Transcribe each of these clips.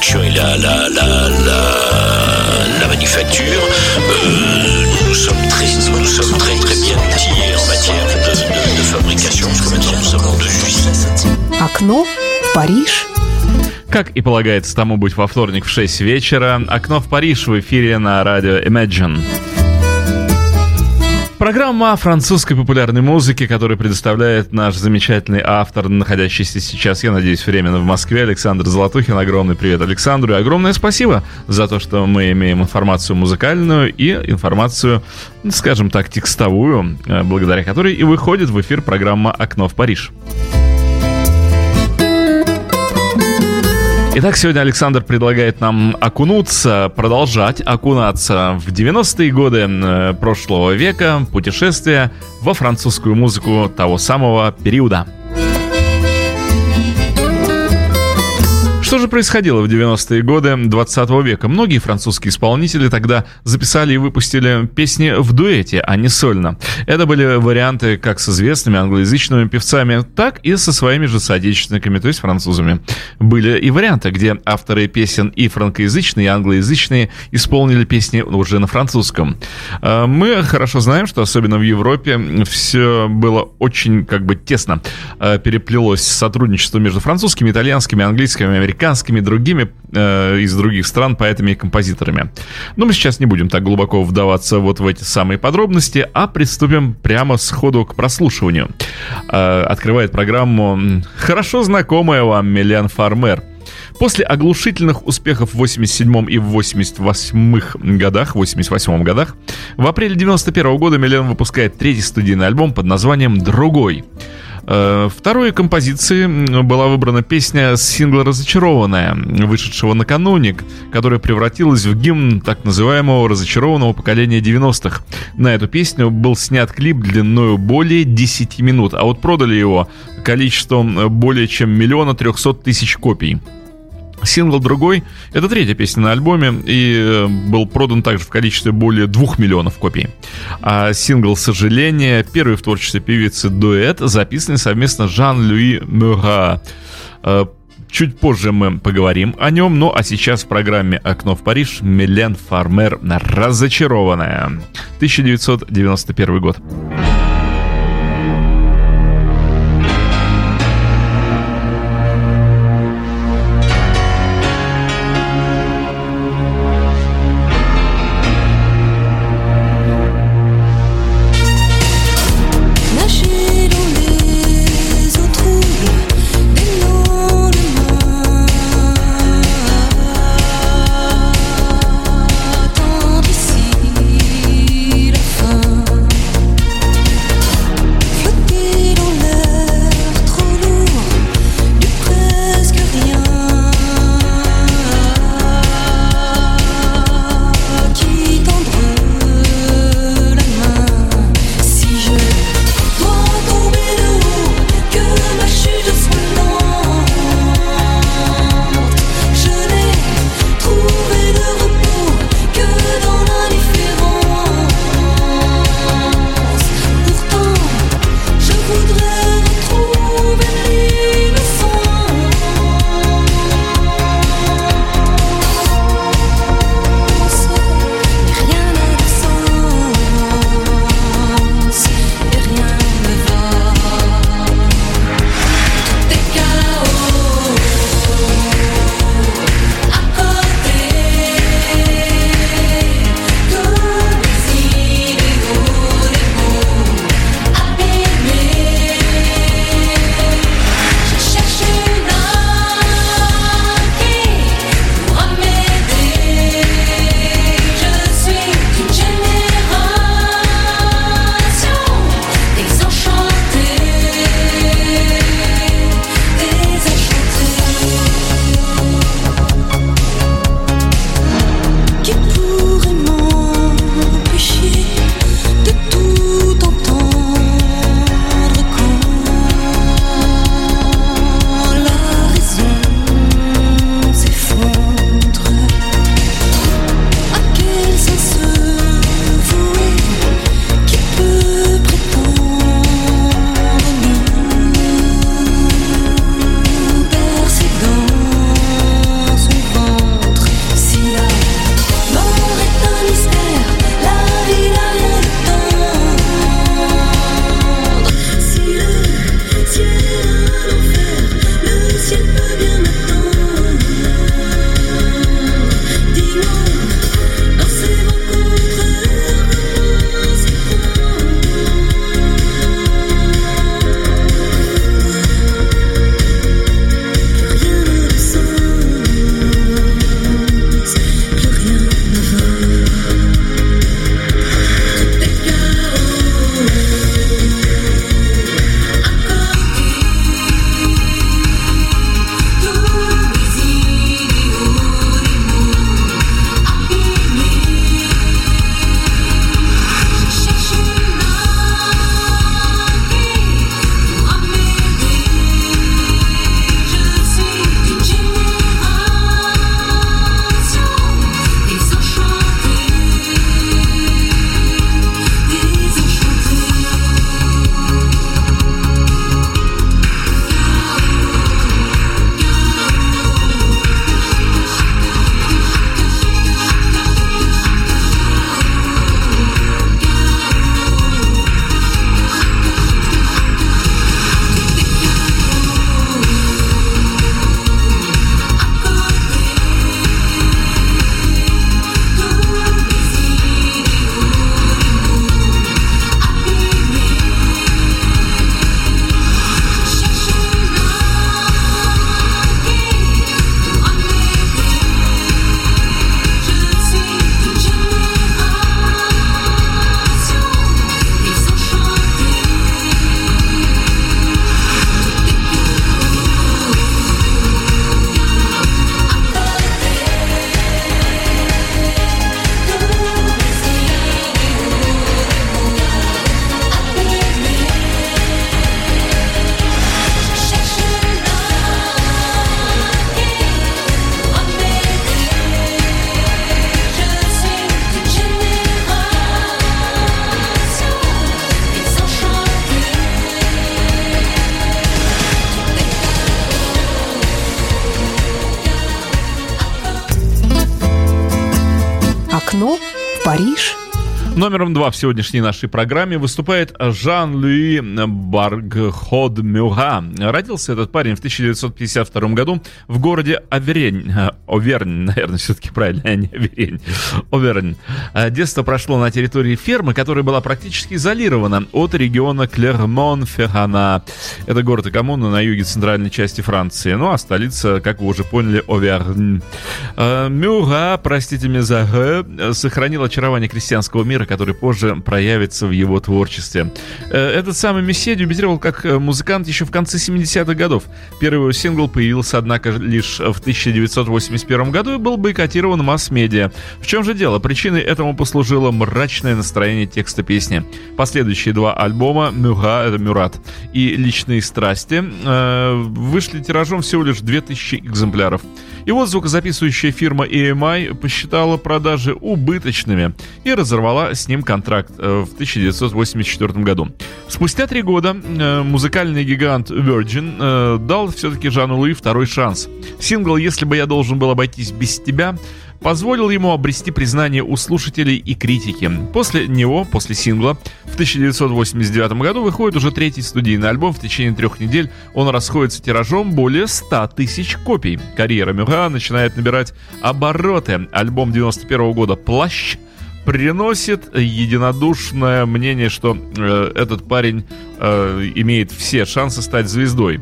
production et la, la, la, la, la manufacture, euh, nous sommes très, nous sommes très très bien outillés en matière de, de, de fabrication, parce que maintenant nous sommes deux usines. Окно в Париж. Как и полагается тому быть во вторник в 6 вечера, «Окно в Париж» в эфире на радио Imagine. Программа о французской популярной музыке, которую предоставляет наш замечательный автор, находящийся сейчас, я надеюсь, временно в Москве, Александр Золотухин. Огромный привет Александру и огромное спасибо за то, что мы имеем информацию музыкальную и информацию, скажем так, текстовую, э, благодаря которой и выходит в эфир программа «Окно в Париж». Итак, сегодня Александр предлагает нам окунуться, продолжать окунаться в 90-е годы э, прошлого века, путешествия во французскую музыку того самого периода. Что же происходило в 90-е годы 20 века? Многие французские исполнители тогда записали и выпустили песни в дуэте, а не сольно. Это были варианты как с известными англоязычными певцами, так и со своими же соотечественниками, то есть французами. Были и варианты, где авторы песен и франкоязычные, и англоязычные исполнили песни уже на французском. А, мы хорошо знаем, что особенно в Европе все было очень как бы тесно а, переплелось сотрудничество между французскими, итальянскими, английскими, американскими американскими, другими э, из других стран поэтами и композиторами. Но мы сейчас не будем так глубоко вдаваться вот в эти самые подробности, а приступим прямо сходу к прослушиванию. Э, открывает программу хорошо знакомая вам Милен Фармер. После оглушительных успехов в 87 и в 88 годах, 88 годах, в апреле 91 года Милен выпускает третий студийный альбом под названием «Другой». Э, второй композиции была выбрана песня с сингла «Разочарованная», вышедшего накануне, которая превратилась в гимн так называемого разочарованного поколения 90-х. На эту песню был снят клип длиною более 10 минут, а вот продали его количеством более чем миллиона трехсот тысяч копий. Сингл другой — это третья песня на альбоме и э, был продан также в количестве более двух миллионов копий. А сингл «Сожаление» — первый в творчестве певицы дуэт, записанный совместно Жан-Луи Мюра. Э, чуть позже мы поговорим о нем, ну а сейчас в программе «Окно в Париж» Милен Фармер «Разочарованная». 1991 год. Номером два в сегодняшней нашей программе выступает Жан-Луи Баргход Мюга. Родился этот парень в 1952 году в городе Аверень. Овернь, наверное, все-таки правильно, а не Аверень. Овернь. Детство прошло на территории фермы, которая была практически изолирована от региона Клермон-Феррана. Это город и коммуна на юге центральной части Франции. Ну, а столица, как вы уже поняли, Овернь. Мюга, простите меня за сохранил очарование крестьянского мира, который позже проявится в его творчестве. Э, этот самый Мессия дебютировал как э, музыкант еще в конце 70-х годов. Первый его сингл появился, однако, лишь в 1981 году и был бойкотирован масс-медиа. В чем же дело? Причиной этому послужило мрачное настроение текста песни. Последующие два альбома «Мюга» — это «Мюрат» и «Личные страсти» э, вышли тиражом всего лишь 2000 экземпляров. И вот звукозаписывающая фирма EMI посчитала продажи убыточными и разорвала с ним контракт э, в 1984 году. Спустя три года э, музыкальный гигант Virgin э, дал все-таки Жану Луи второй шанс. Сингл «Если бы я должен был обойтись без тебя» позволил ему обрести признание у слушателей и критики. После него, после сингла, в 1989 году выходит уже третий студийный альбом. В течение трех недель он расходится тиражом более 100 тысяч копий. Карьера Мюга начинает набирать обороты. Альбом 91 года «Плащ» приносит единодушное мнение, что э, этот парень э, имеет все шансы стать звездой.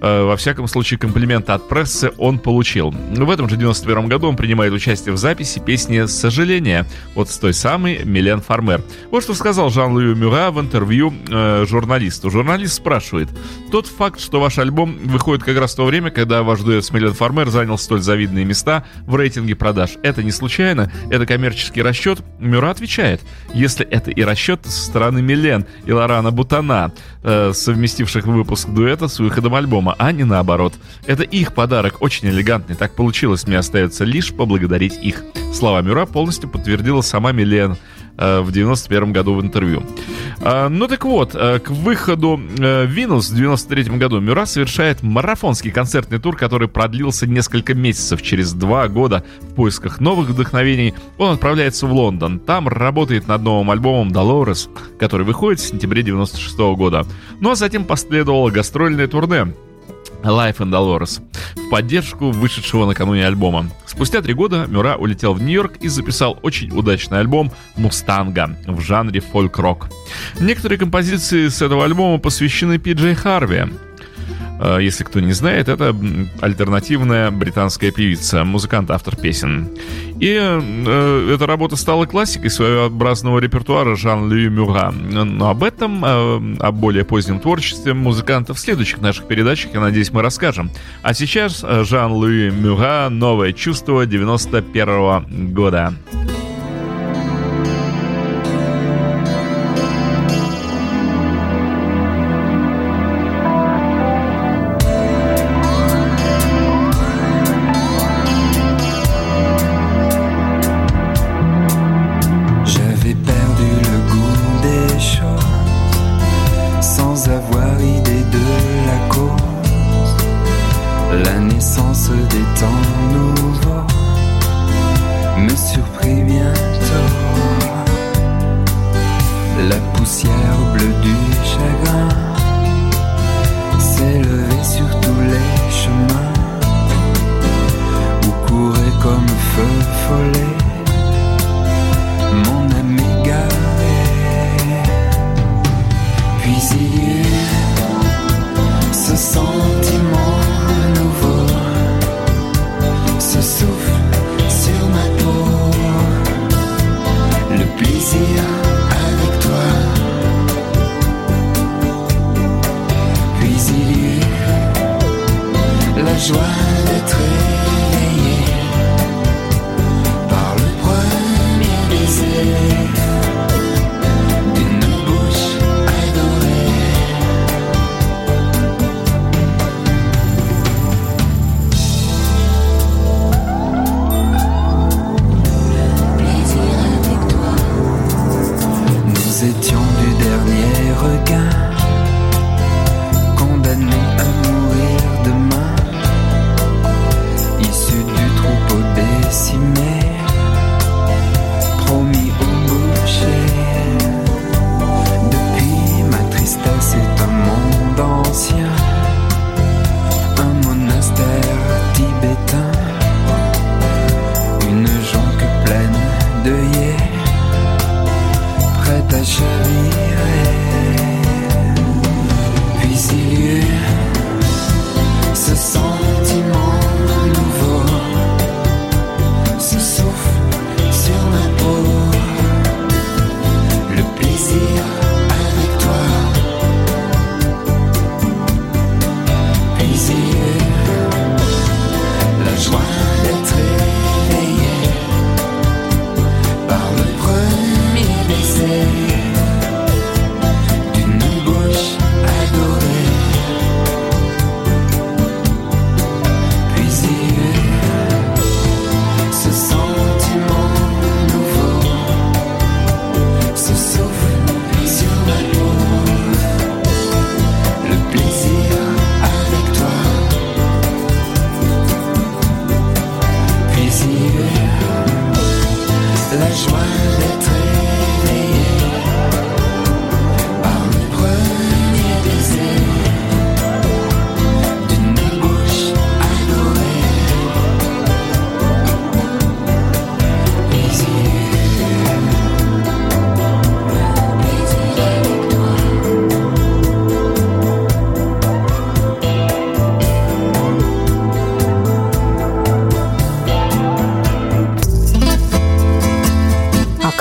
Э, во всяком случае, комплименты от прессы он получил. В этом же 91 году он принимает участие в записи песни «Сожаление» вот с той самой Милен Фармер. Вот что сказал Жан-Луи Мюра в интервью э, журналисту. Журналист спрашивает, тот факт, что ваш альбом выходит как раз в то время, когда ваш дуэт с Милен Фармер занял столь завидные места в рейтинге продаж, это не случайно? Это коммерческий расчет? Мюра отвечает, если это и расчет со стороны Милен и Лорана Бутана, э, совместивших выпуск дуэта с выходом альбома, а не наоборот. Это их подарок, очень элегантный, так получилось, мне остается лишь поблагодарить их. Слова Мюра полностью подтвердила сама Милен в 91 году в интервью. А, ну так вот, э, к выходу Винус в 93 году Мюра совершает марафонский концертный тур, который продлился несколько месяцев. Через два года в поисках новых вдохновений он отправляется в Лондон. Там работает над новым альбомом Dolores, который выходит в сентябре 96 года. Ну а затем последовало гастрольное турне, Life and Dolores в поддержку вышедшего накануне альбома. Спустя три года Мюра улетел в Нью-Йорк и записал очень удачный альбом «Мустанга» в жанре фольк-рок. Некоторые композиции с этого альбома посвящены Пи Джей Харви, если кто не знает, это альтернативная британская певица, музыкант, автор песен. И э, эта работа стала классикой своеобразного репертуара Жан-Луи Мюра. Но об этом, э, о более позднем творчестве музыканта в следующих наших передачах, я надеюсь, мы расскажем. А сейчас э, Жан-Луи Мюра «Новое чувство» 91 -го года.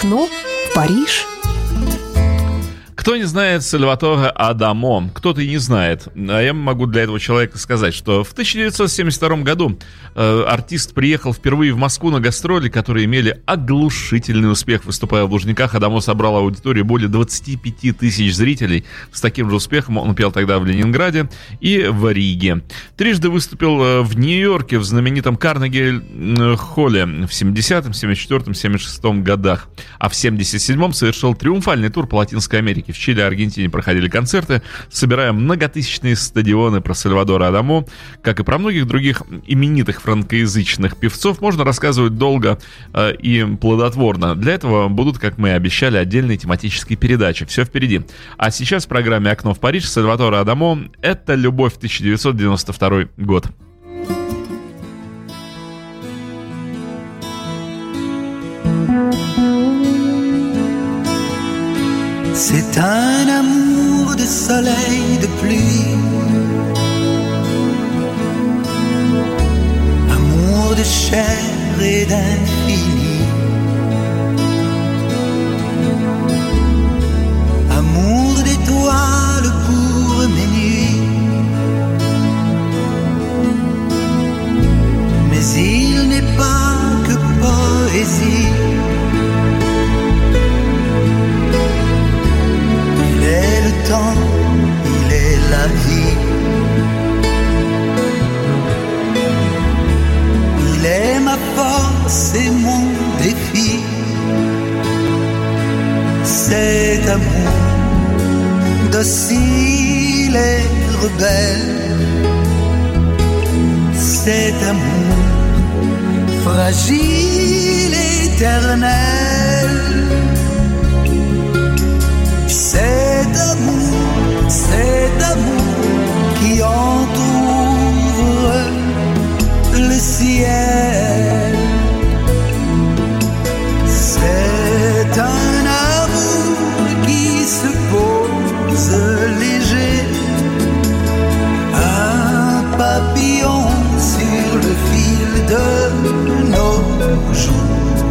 окно в Париж – кто не знает Сальватора Адамо? Кто-то и не знает. А я могу для этого человека сказать, что в 1972 году э, артист приехал впервые в Москву на гастроли, которые имели оглушительный успех. Выступая в Лужниках, Адамо собрал аудиторию более 25 тысяч зрителей. С таким же успехом он пел тогда в Ленинграде и в Риге. Трижды выступил э, в Нью-Йорке в знаменитом Карнеги-холле в 70-м, 74-м, 76-м годах. А в 77-м совершил триумфальный тур по Латинской Америке в Чили и Аргентине проходили концерты, собирая многотысячные стадионы про Сальвадора Адамо. Как и про многих других именитых франкоязычных певцов, можно рассказывать долго э, и плодотворно. Для этого будут, как мы и обещали, отдельные тематические передачи. Все впереди. А сейчас в программе «Окно в Париж» Сальвадора Адамо «Это любовь 1992 год». C'est un amour de soleil, de pluie. Amour de chair et d'infini. Amour d'étoiles pour mes nuits. Mais il n'est pas que poésie. Il est la vie. Il est ma force et mon défi. Cet amour docile et rebelle. Cet amour fragile, éternel. Amour, cet amour qui entoure le ciel. C'est un amour qui se pose léger, un papillon sur le fil de nos jours.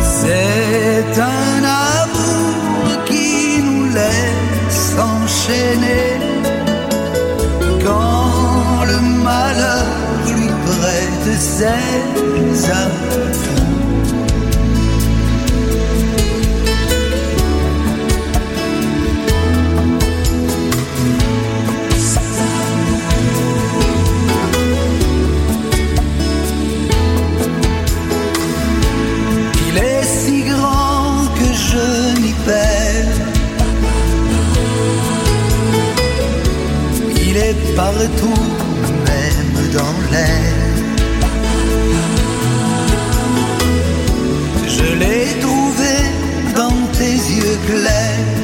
C'est un Il est partout, même dans l'air. plaît.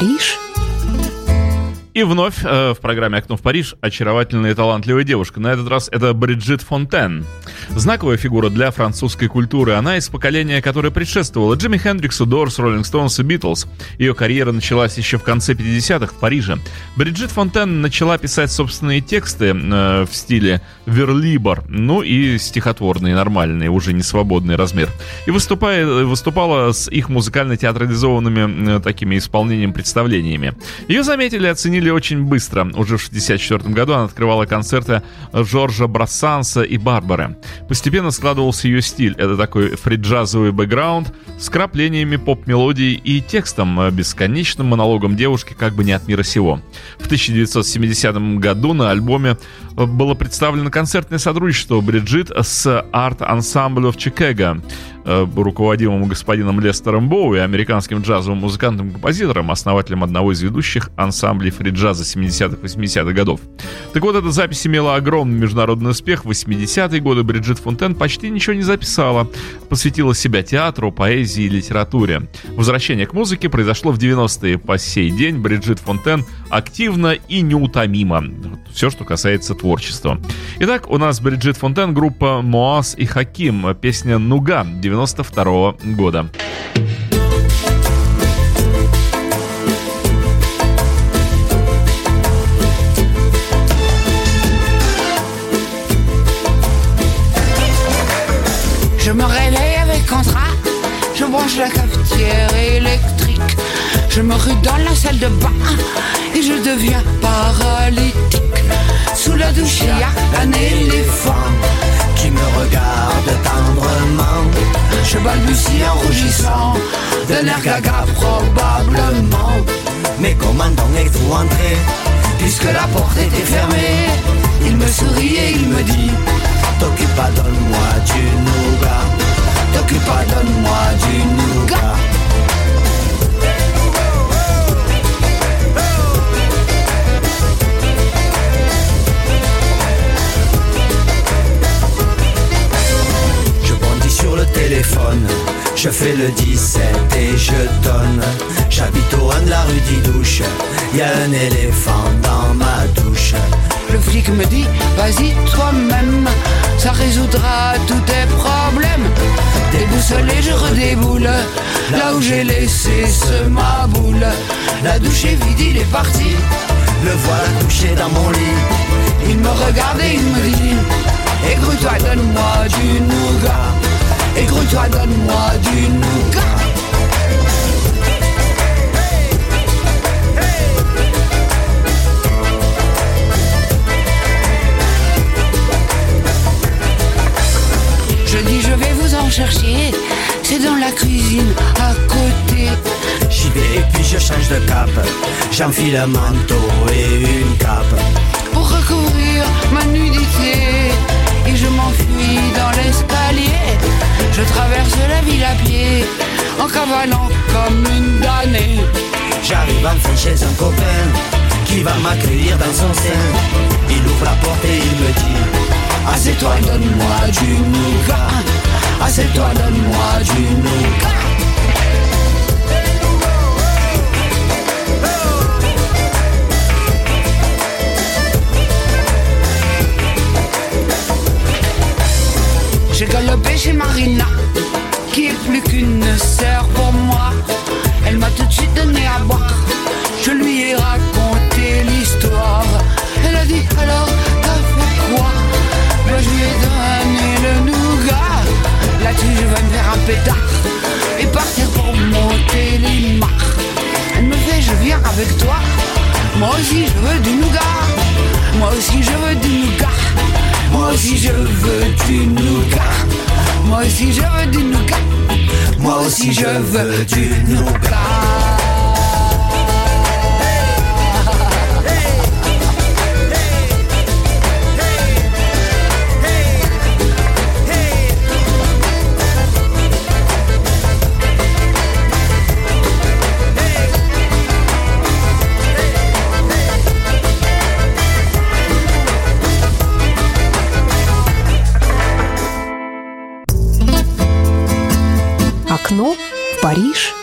Париж. И вновь э, в программе «Окно в Париж» очаровательная и талантливая девушка. На этот раз это Бриджит Фонтен. Знаковая фигура для французской культуры. Она из поколения, которое предшествовало Джимми Хендриксу, Дорс, Роллинг Стоунс и Битлз. Ее карьера началась еще в конце 50-х в Париже. Бриджит Фонтен начала писать собственные тексты э, в стиле верлибор, ну и стихотворные, нормальные, уже не свободный размер. И выступая, выступала с их музыкально-театрализованными э, такими исполнением представлениями. Ее заметили и оценили очень быстро. Уже в 64 году она открывала концерты Жоржа Брассанса и Барбары. Постепенно складывался ее стиль. Это такой фриджазовый бэкграунд с краплениями поп-мелодий и текстом, э, бесконечным монологом девушки как бы не от мира сего. В 1970 году на альбоме было представлено концертное сотрудничество Бриджит с арт-ансамблем Чикаго, э, руководимым господином Лестером Боуи, американским джазовым музыкантом-композитором, основателем одного из ведущих ансамблей фри-джаза 70-80-х годов. Так вот, эта запись имела огромный международный успех. В 80-е годы Бриджит Фонтен почти ничего не записала, посвятила себя театру, поэзии и литературе. Возвращение к музыке произошло в 90-е. По сей день Бриджит Фонтен активно и неутомимо. Все, что касается творчества. Итак, у нас Бриджит Фонтен, группа Моас и Хаким, песня «Нуга» 92 -го года. Je me rue dans la salle de bain et je deviens paralytique. Sous la douche, il y a un éléphant qui me regarde tendrement. Je balbutie en rougissant, d'un air gaga probablement. Mais comment donc êtes-vous entré? Puisque la porte était fermée, il me sourit et il me dit T'occupe pas, donne-moi du nougat. Pas, donne-moi du nougat. Sur le téléphone, je fais le 17 et je donne. J'habite au 1 de la rue d'Idouche, y a un éléphant dans ma douche. Le flic me dit, vas-y toi-même, ça résoudra tous tes problèmes. Déboussolé, je redéboule, là où j'ai laissé ce ma boule. La douche est vide, il est parti. Le voilà couché dans mon lit. Il me regarde et il me dit, écoute-toi, donne-moi du nougat. Écoute-toi, donne-moi du nougat. Je dis je vais vous en chercher, c'est dans la cuisine à côté. J'y vais et puis je change de cap. J'enfile un manteau et une cape. pour recouvrir ma nudité cavalant comme une damnée. J'arrive enfin chez un copain qui va m'accueillir dans son sein. Il ouvre la porte et il me dit Assieds-toi, donne-moi du nougat. Assieds-toi, donne-moi du nougat. J'ai galopé chez Marina, qui est plus qu'une sœur pour moi. Elle m'a tout de suite donné à boire. Je lui ai raconté l'histoire. Elle a dit alors, t'as fait quoi? Ben, Je lui ai donné le nougat. Là-dessus, je vais me faire un pétard et partir pour monter les marques. Elle me fait, je viens avec toi. Moi aussi, je veux du nougat. Moi aussi, je veux du nougat. Moi aussi, je veux du nougat. Moi aussi, je veux du nougat. Moi aussi, je veux du nougat. Окно в Париж.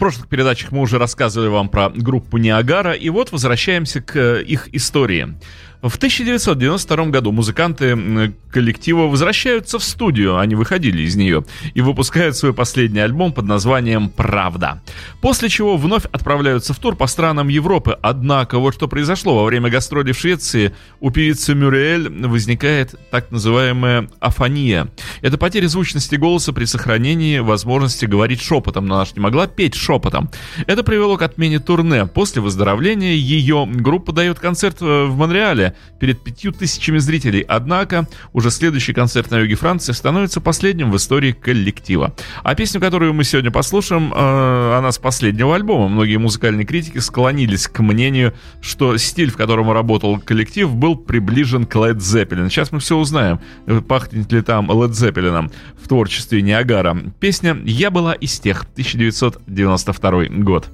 прошлых передачах мы уже рассказывали вам про группу Ниагара, и вот возвращаемся к э, их истории. В 1992 году музыканты коллектива возвращаются в студию, они выходили из нее, и выпускают свой последний альбом под названием «Правда». После чего вновь отправляются в тур по странам Европы. Однако вот что произошло во время гастролей в Швеции, у певицы Мюриэль возникает так называемая афония. Это потеря звучности голоса при сохранении возможности говорить шепотом, но она же не могла петь шепотом. Это привело к отмене турне. После выздоровления ее группа дает концерт э, в Монреале, перед пятью тысячами зрителей. Однако, уже следующий концерт на юге Франции становится последним в истории коллектива. А песню, которую мы сегодня послушаем, э, она с последнего альбома. Многие музыкальные критики склонились к мнению, что стиль, в котором работал коллектив, был приближен к Led Zeppelin. Сейчас мы все узнаем, пахнет ли там Led Zeppelin в творчестве Ниагара. Песня «Я была из тех» 1992 год.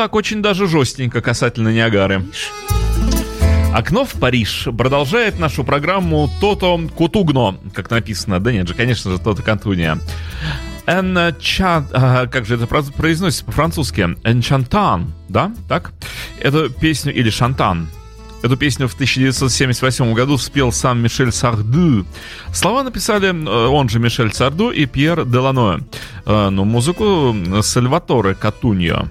Так, очень даже жестенько касательно Ниагары. Окно в Париж продолжает нашу программу Тото Кутугно, как написано. Да нет же, конечно же, Тото Кантуния. Энчан... А, как же это произносится по-французски? Энчантан, да? Так? Эту песню, или Шантан, Эту песню в 1978 году спел сам Мишель Сарду. Слова написали э, он же Мишель Сарду и Пьер Делано. Э, но музыку Сальваторе Катуньо.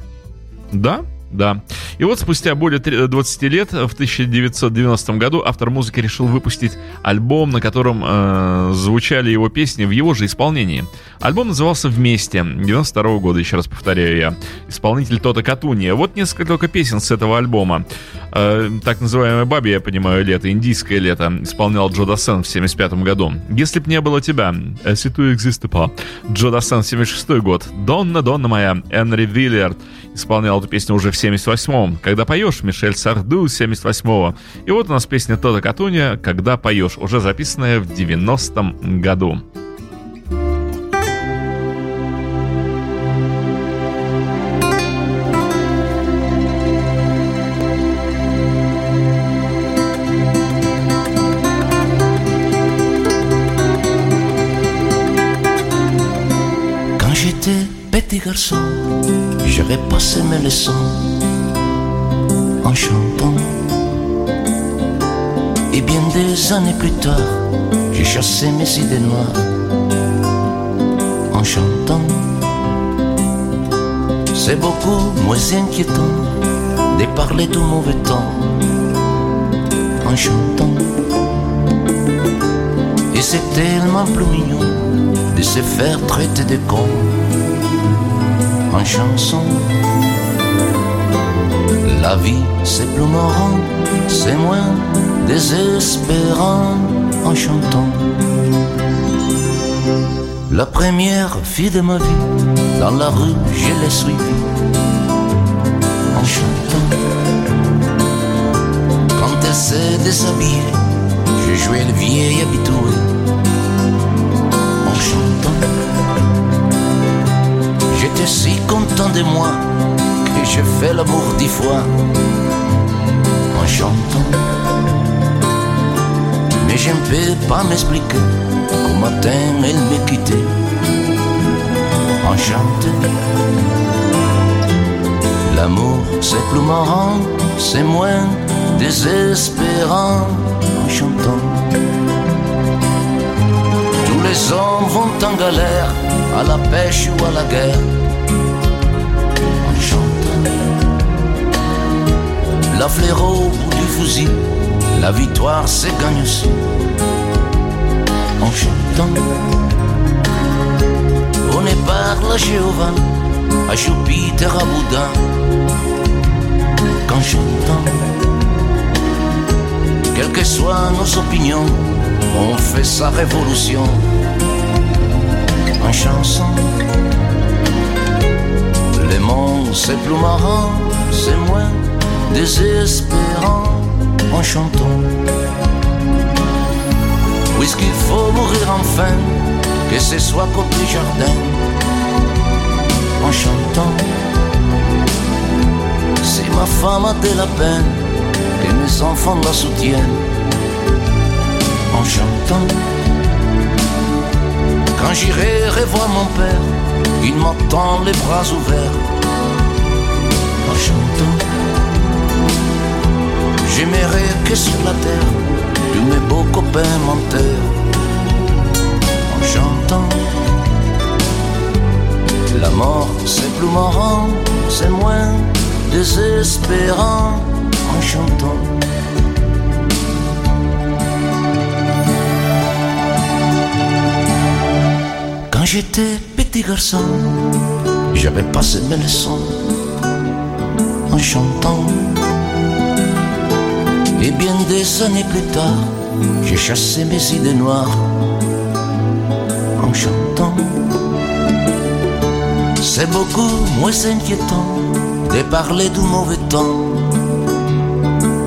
Да? Да. И вот спустя более 20 лет, в 1990 году, автор музыки решил выпустить альбом, на котором э, звучали его песни в его же исполнении. Альбом назывался «Вместе», 92 года, еще раз повторяю я. Исполнитель Тота Катуния. Вот несколько песен с этого альбома. Э, так называемое «Баби», я понимаю, лето, индийское лето, исполнял Джо Дассен в 75 году. «Если б не было тебя», «Si tu existe pas», Джо Дассен, 76 год. «Донна, Донна моя», Энри Виллиард исполнял эту песню уже в 78-м. «Когда поешь», Мишель Сарду, 78-го. И вот у нас песня Тода Катуня «Когда поешь», уже записанная в 90-м году. petit garçon, j'avais passé mes leçons en chantant. Et bien des années plus tard, j'ai chassé mes idées noires en chantant. C'est beaucoup moins inquiétant de parler du mauvais temps en chantant. Et c'est tellement plus mignon de se faire traiter de con en chanson. La vie c'est plus marrant, c'est moins désespérant en chantant. La première fille de ma vie, dans la rue, je l'ai suivie en chantant. Quand elle s'est déshabillée, j'ai joué le vieil habitué en chantant. J'étais si content de moi j'ai fait l'amour dix fois en chantant. Mais je ne peux pas m'expliquer qu'au matin elle m'ait quitté en chantant. L'amour c'est plus marrant, c'est moins désespérant en chantant. Tous les hommes vont en galère, à la pêche ou à la guerre, La fleur au bout du fusil, la victoire c'est gagne aussi, en chantant. On est par la Jéhovah, à Jupiter, à Bouddha, qu'en chantant. Quelles que soient nos opinions, on fait sa révolution en chanson. Le monde c'est plus marrant, c'est moins désespérant en chantant. Puisqu'il faut mourir enfin, que ce soit côté jardin, en chantant. Si ma femme a de la peine, que mes enfants la soutiennent en chantant. Quand j'irai revoir mon père, il m'entend les bras ouverts J'aimerais que sur la terre, tous mes beaux copains m'enterrent en chantant. La mort c'est plus marrant, c'est moins désespérant en chantant. Quand j'étais petit garçon, j'avais passé mes leçons en chantant. Et bien des années plus tard, j'ai chassé mes idées noires en chantant. C'est beaucoup moins inquiétant de parler du mauvais temps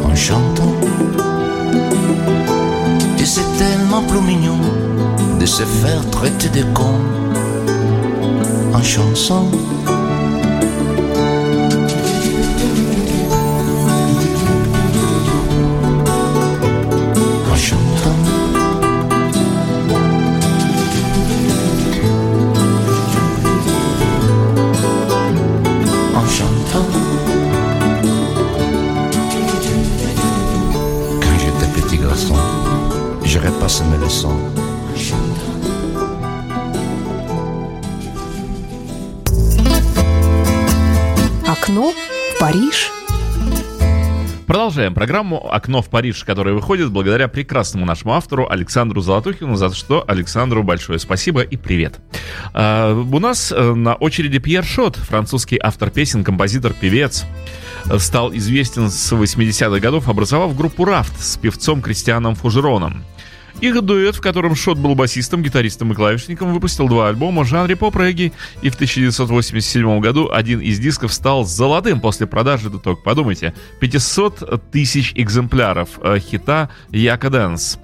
en chantant. Et c'est tellement plus mignon de se faire traiter de con en chanson. Продолжаем программу «Окно в Париж», которая выходит благодаря прекрасному нашему автору Александру Золотухину, за что Александру большое спасибо и привет. А, у нас э, на очереди Пьер Шот, французский автор песен, композитор, певец. Стал известен с 80-х годов, образовав группу «Рафт» с певцом Кристианом Фужероном. Их дуэт, в котором Шот был басистом, гитаристом и клавишником, выпустил два альбома в жанре поп-регги, и в 1987 году один из дисков стал золотым после продажи, да только подумайте, 500 тысяч экземпляров э, хита «Yaka Dansé».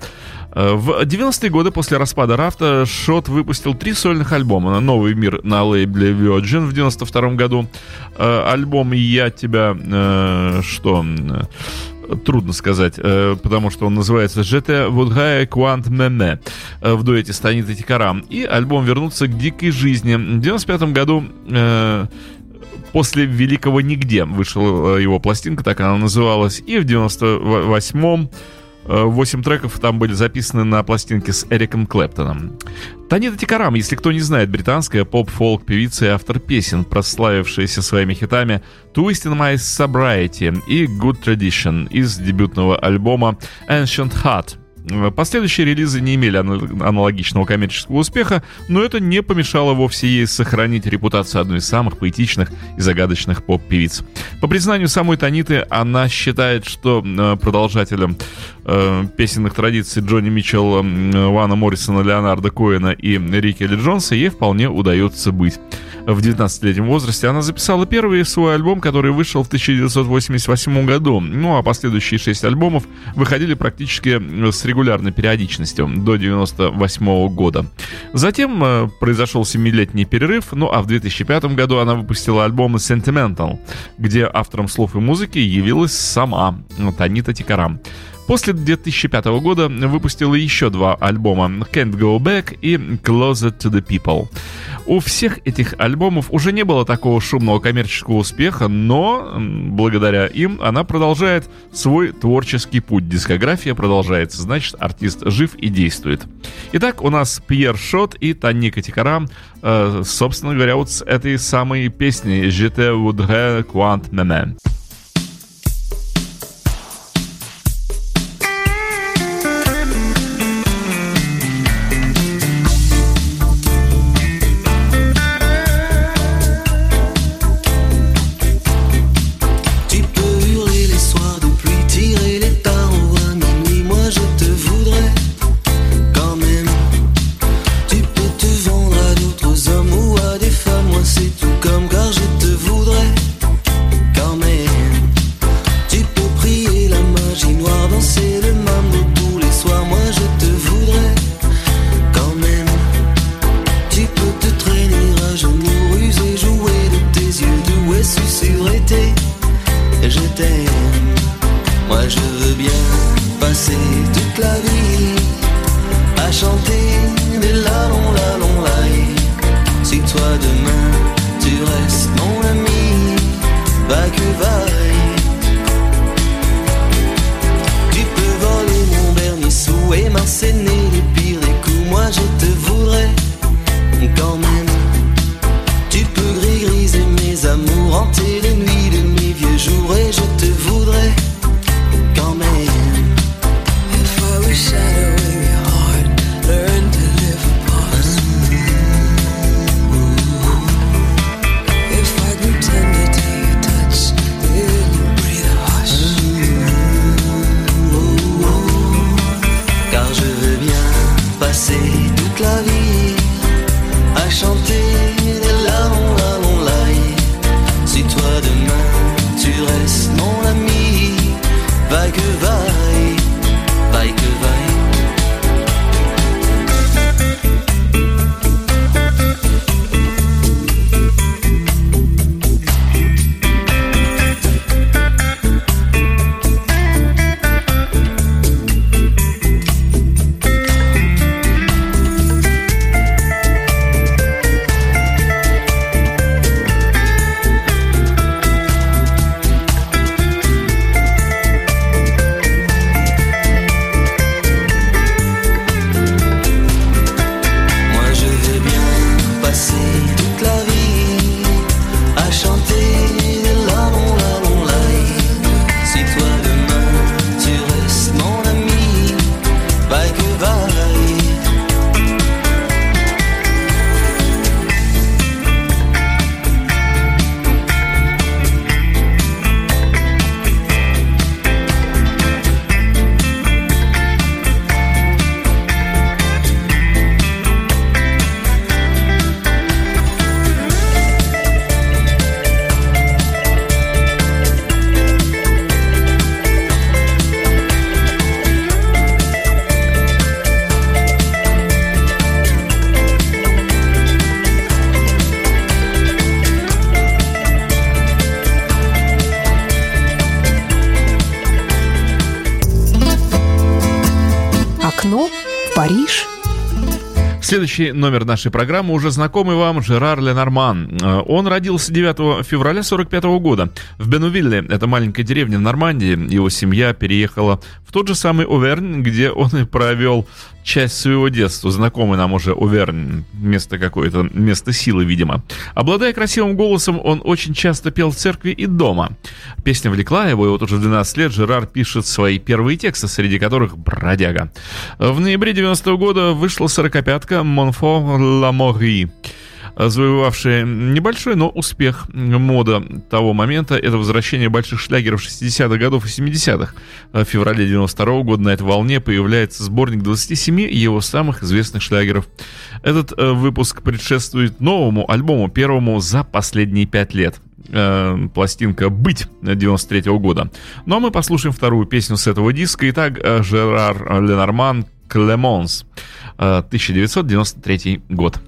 Э, в 90-е годы после распада Рафта Шот выпустил три сольных альбома. «Новый мир» на лейбле Virgin в 92 году. Э, альбом «Я тебя...» что трудно сказать, э, потому что он называется «Жете Вудгая Квант Меме» в дуэте с Танитой Тикарам. И альбом «Вернуться к дикой жизни». В 95 году э, после «Великого нигде» вышла э, его пластинка, так она называлась. И в 98-м Восемь треков там были записаны на пластинке с Эриком Клэптоном. Танита Тикарам, если кто не знает, британская поп-фолк певица и автор песен, прославившаяся своими хитами Twisting My Sobriety и Good Tradition из дебютного альбома Ancient Heart – Последующие релизы не имели аналогичного коммерческого успеха, но это не помешало вовсе ей сохранить репутацию одной из самых поэтичных и загадочных поп-певиц. По признанию самой Таниты, она считает, что э, продолжателем э, песенных традиций Джонни Митчелла, Вана Моррисона, Леонарда Коэна и Рики Ли Джонса ей вполне удается быть. В 19-летнем возрасте она записала первый свой альбом, который вышел в 1988 году. Ну а последующие шесть альбомов выходили практически с регулярной периодичностью до 1998 года. Затем э, произошел семилетний перерыв, ну а в 2005 году она выпустила альбом Sentimental, где автором слов и музыки явилась сама Танита Тикарам. После 2005 года выпустила еще два альбома Can't Go Back и Closer to the People. У всех этих альбомов уже не было такого шумного коммерческого успеха, но благодаря им она продолжает свой творческий путь. Дискография продолжается, значит, артист жив и действует. Итак, у нас Пьер Шот и Таника Тикара, э, собственно говоря, вот с этой самой песни «Je te voudrais quant même». Следующий номер нашей программы уже знакомый вам Жерар Ленорман. Э, он родился 9 февраля 45 года в Бенувилле, это маленькая деревня в Нормандии. Его семья переехала в тот же самый Овернь, где он и провел часть своего детства. Знакомый нам уже Овернь, место какое-то, место силы, видимо. Обладая красивым голосом, он очень часто пел в церкви и дома. Песня влекла его, и вот уже в 12 лет Жерар пишет свои первые тексты, среди которых «Бродяга». В ноябре 90 -го года вышла сорокопятка «Монфо Ламори» завоевавшая небольшой, но успех мода того момента. Это возвращение больших шлягеров 60-х годов и 70-х. В феврале 92 -го года на этой волне появляется сборник 27 его самых известных шлягеров. Этот э, выпуск предшествует новому альбому, первому за последние пять лет э, пластинка «Быть» 93 -го года. Ну а мы послушаем вторую песню с этого диска. Итак, э, Жерар Ленорман «Клемонс», 1993 год.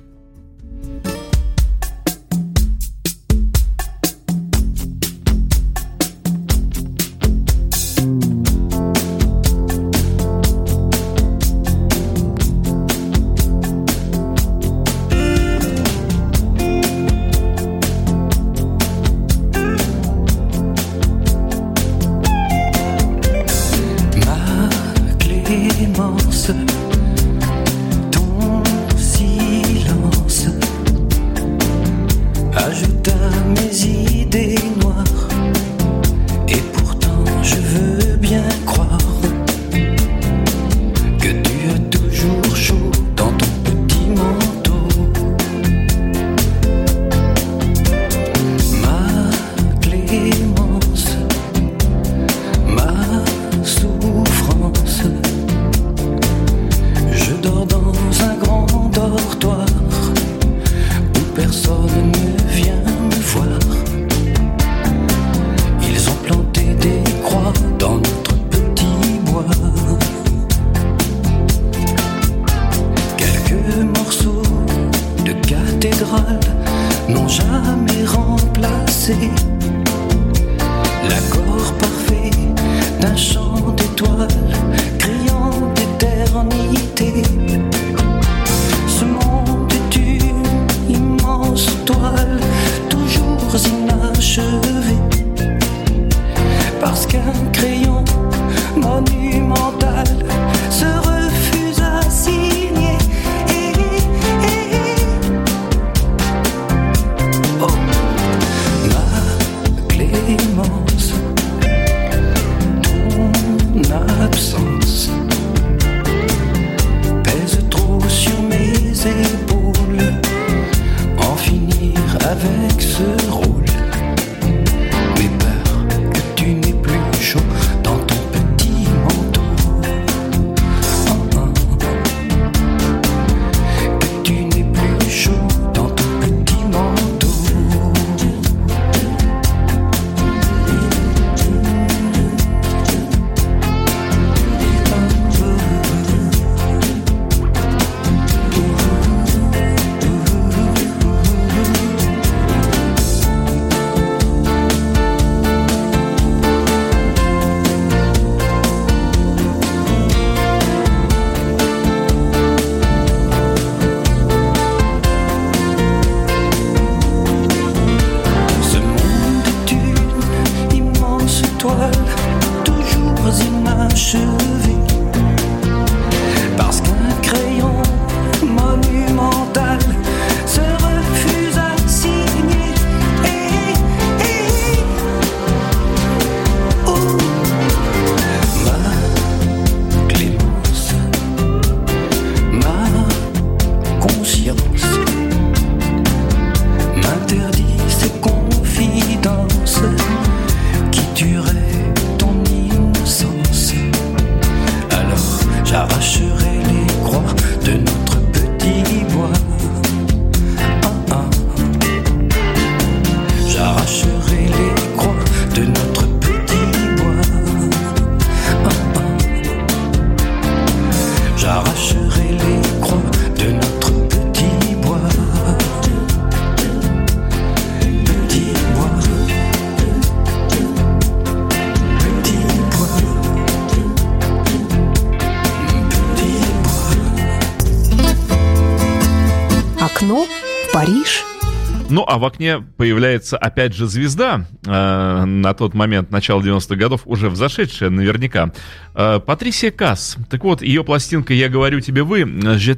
А в окне появляется опять же звезда, э, на тот момент, начало 90-х годов, уже взошедшая наверняка. Э, Патрисия Касс. Так вот, ее пластинка «Я говорю тебе вы», «Je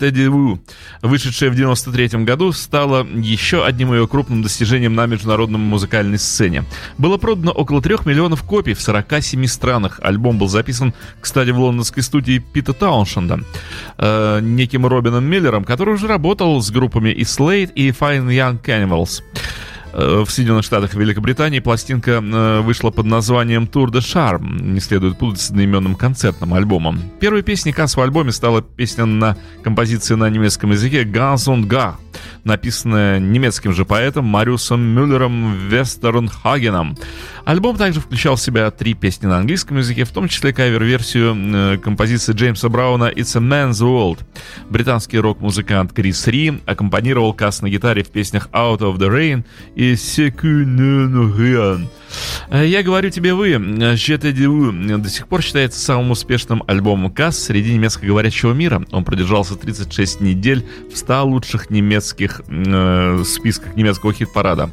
вышедшая в 93 году, стала еще одним ее крупным достижением на международном музыкальной сцене. Было продано около трех миллионов копий в 47 странах. Альбом был записан, кстати, в лондонской студии Пита Тауншенда, э, неким Робином Миллером, который уже работал с группами и Slade, и Fine Young Cannibal. Э, в Соединенных Штатах и Великобритании пластинка э, вышла под названием «Tour de Charme», не следует путать с одноименным концертным альбомом. Первой песней Касс в альбоме стала песня на композиции на немецком языке «Ganz und Gar», написанная немецким же поэтом Мариусом Мюллером Вестернхагеном. Альбом также включал в себя три песни на английском языке, в том числе кавер-версию э, композиции Джеймса Брауна «It's a Man's World». Британский рок-музыкант Крис Ри аккомпанировал Касс на гитаре в песнях «Out of the Rain» и «Secu non Я говорю тебе вы, GTDU до сих пор считается самым успешным альбомом Касс среди немецкоговорящего мира. Он продержался 36 недель в 100 лучших немецких э, списках немецкого хит-парада.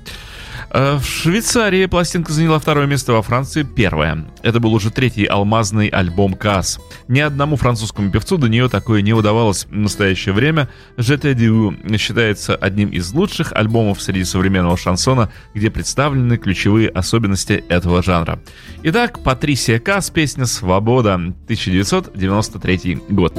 Э, в Швейцарии пластинка заняла второе место, во Франции первое. Это был уже третий алмазный альбом Касс. Ни одному французскому певцу до нее такое не удавалось в настоящее время. «Жете Дю» считается одним из лучших альбомов среди современного шансона, где представлены ключевые особенности этого жанра. Итак, Патрисия Касс, песня «Свобода», 1993 год.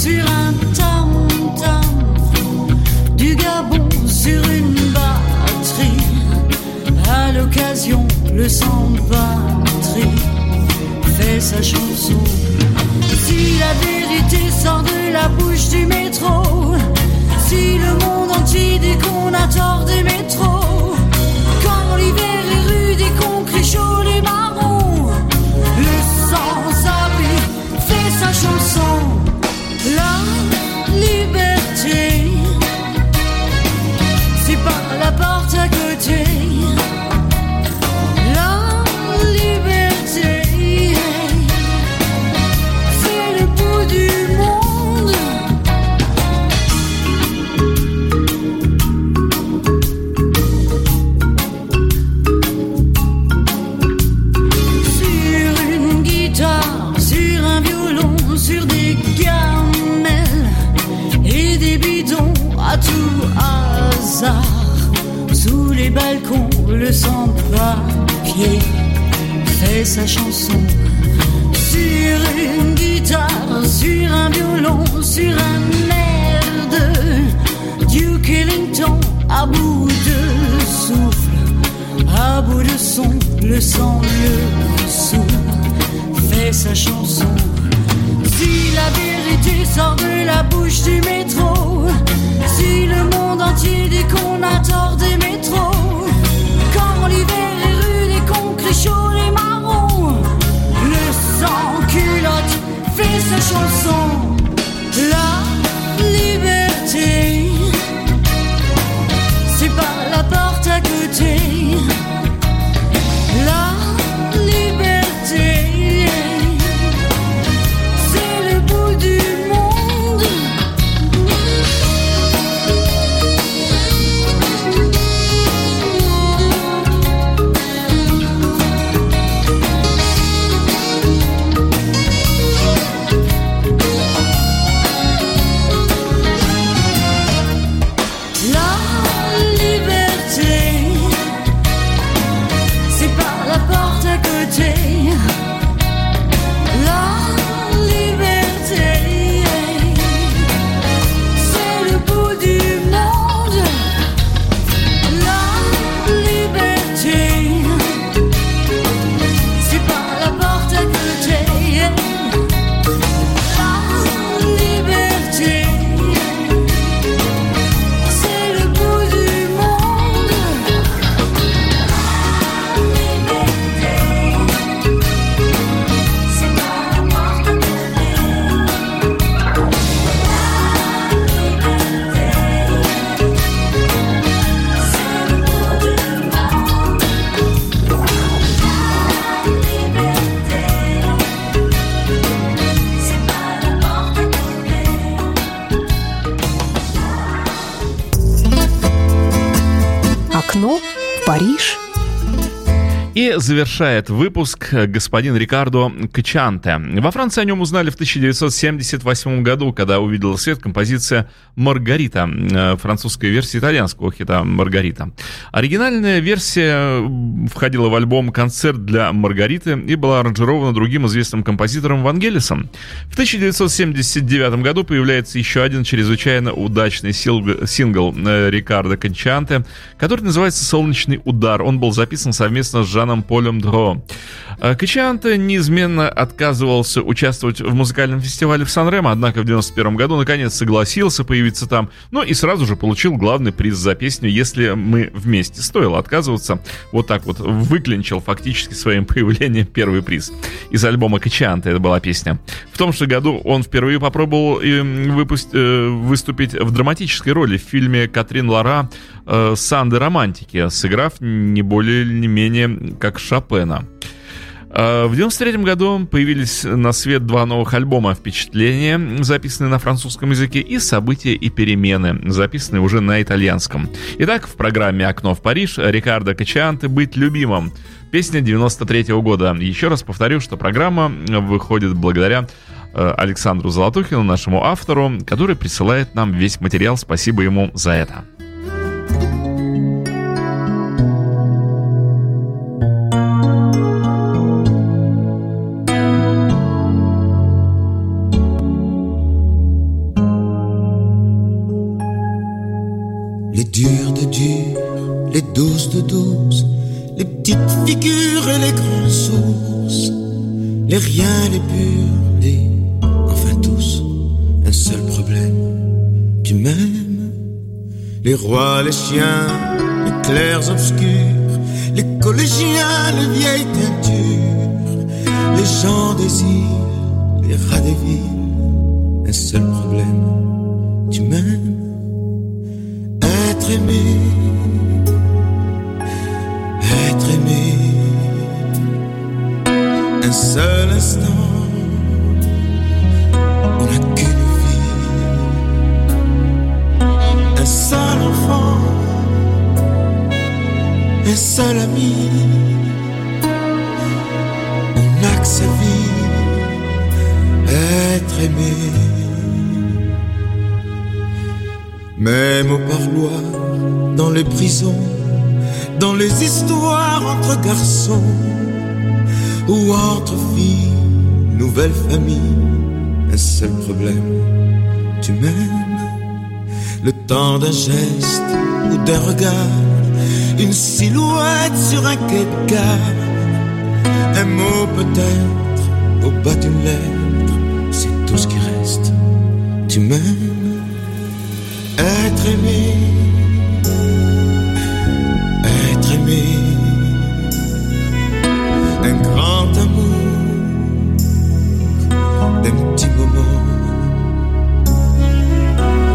sur un tam-tam du Gabon sur une batterie. À l'occasion, le sans-batterie fait sa chanson. Si la vérité sort de la bouche du métro, si le monde entier dit qu'on a tort des métros, quand l'hiver papier fait sa chanson sur une guitare, sur un violon, sur un air de Duke Ellington à bout de souffle, à bout de son, le sang le sourd fait sa chanson. Si la vérité sort de la bouche du métro, si le monde entier dit qu'on a tort des métros. sa chanson, la liberté. Завершает выпуск господин Рикардо Качанте. Во Франции о нем узнали в 1978 году, когда увидела свет композиция «Маргарита», э, французская версия итальянского хита «Маргарита». Оригинальная версия входила в альбом «Концерт для Маргариты» и была аранжирована другим известным композитором Вангелисом. В 1979 году появляется еще один чрезвычайно удачный сингл э, Рикардо Качанте, который называется «Солнечный удар». Он был записан совместно с Жаном Полем Дро. Э, Качанте неизменно отказывался участвовать в музыкальном фестивале в Сан-Ремо, однако в 91 году наконец согласился появиться там, ну и сразу же получил главный приз за песню «Если мы вместе». Стоило отказываться, вот так вот выклинчил фактически своим появлением первый приз. Из альбома Качанте это была песня. В том же году он впервые попробовал выпусть, э, выступить в драматической роли в фильме Катрин Лара э, «Санды романтики», сыграв не более не менее как Шопена. Э, в 93 году появились на свет два новых альбома «Впечатления», записанные на французском языке, и «События и перемены», записанные уже на итальянском. Итак, в программе «Окно в Париж» Рикардо Качианте «Быть любимым». Песня 93 -го года. Еще раз повторю, что программа выходит благодаря э, Александру Золотухину, нашему автору, который присылает нам весь материал. Спасибо ему за это. De douce, les petites figures et les grandes sources, les riens, les purs, les enfin tous, un seul problème, tu m'aimes, les rois, les chiens, les clairs obscurs, les collégiens, les vieilles teintures, les gens des îles, les rats des villes, un seul problème, tu m'aimes, être aimé un seul instant. On n'a qu'une vie, un seul enfant, un seul ami. On n'a que sa vie, être aimé. Même au parloir, dans les prisons, dans les histoires entre garçons ou entre filles, nouvelle famille, un seul problème, tu m'aimes. Le temps d'un geste ou d'un regard, une silhouette sur un quai de gare, un mot peut-être au bas d'une lettre, c'est tout ce qui reste. Tu m'aimes, être aimé, un grand amour d'un petit moment.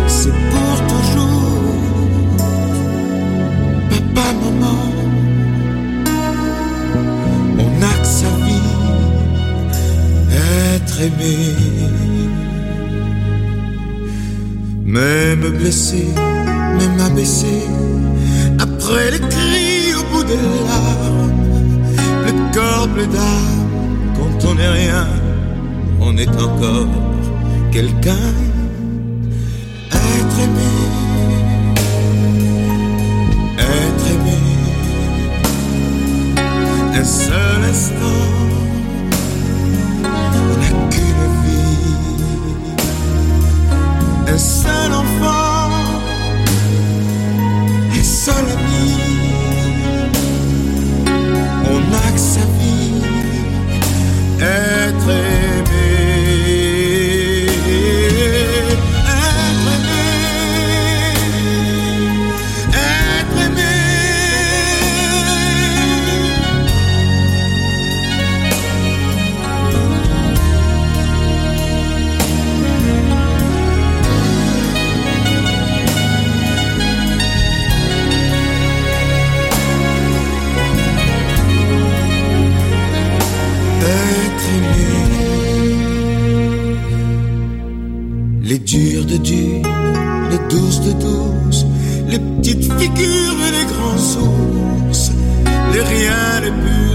C'est pour toujours, papa, maman. On a que sa vie, être aimé. Même blessé, même abaissé, après les cris au bout des larmes Quand on n'est rien, on est encore quelqu'un. Être aimé, être aimé, un seul instant. On n'a qu'une vie, un seul enfant, être de douce, les petites figures et les grands sources, les rien de pur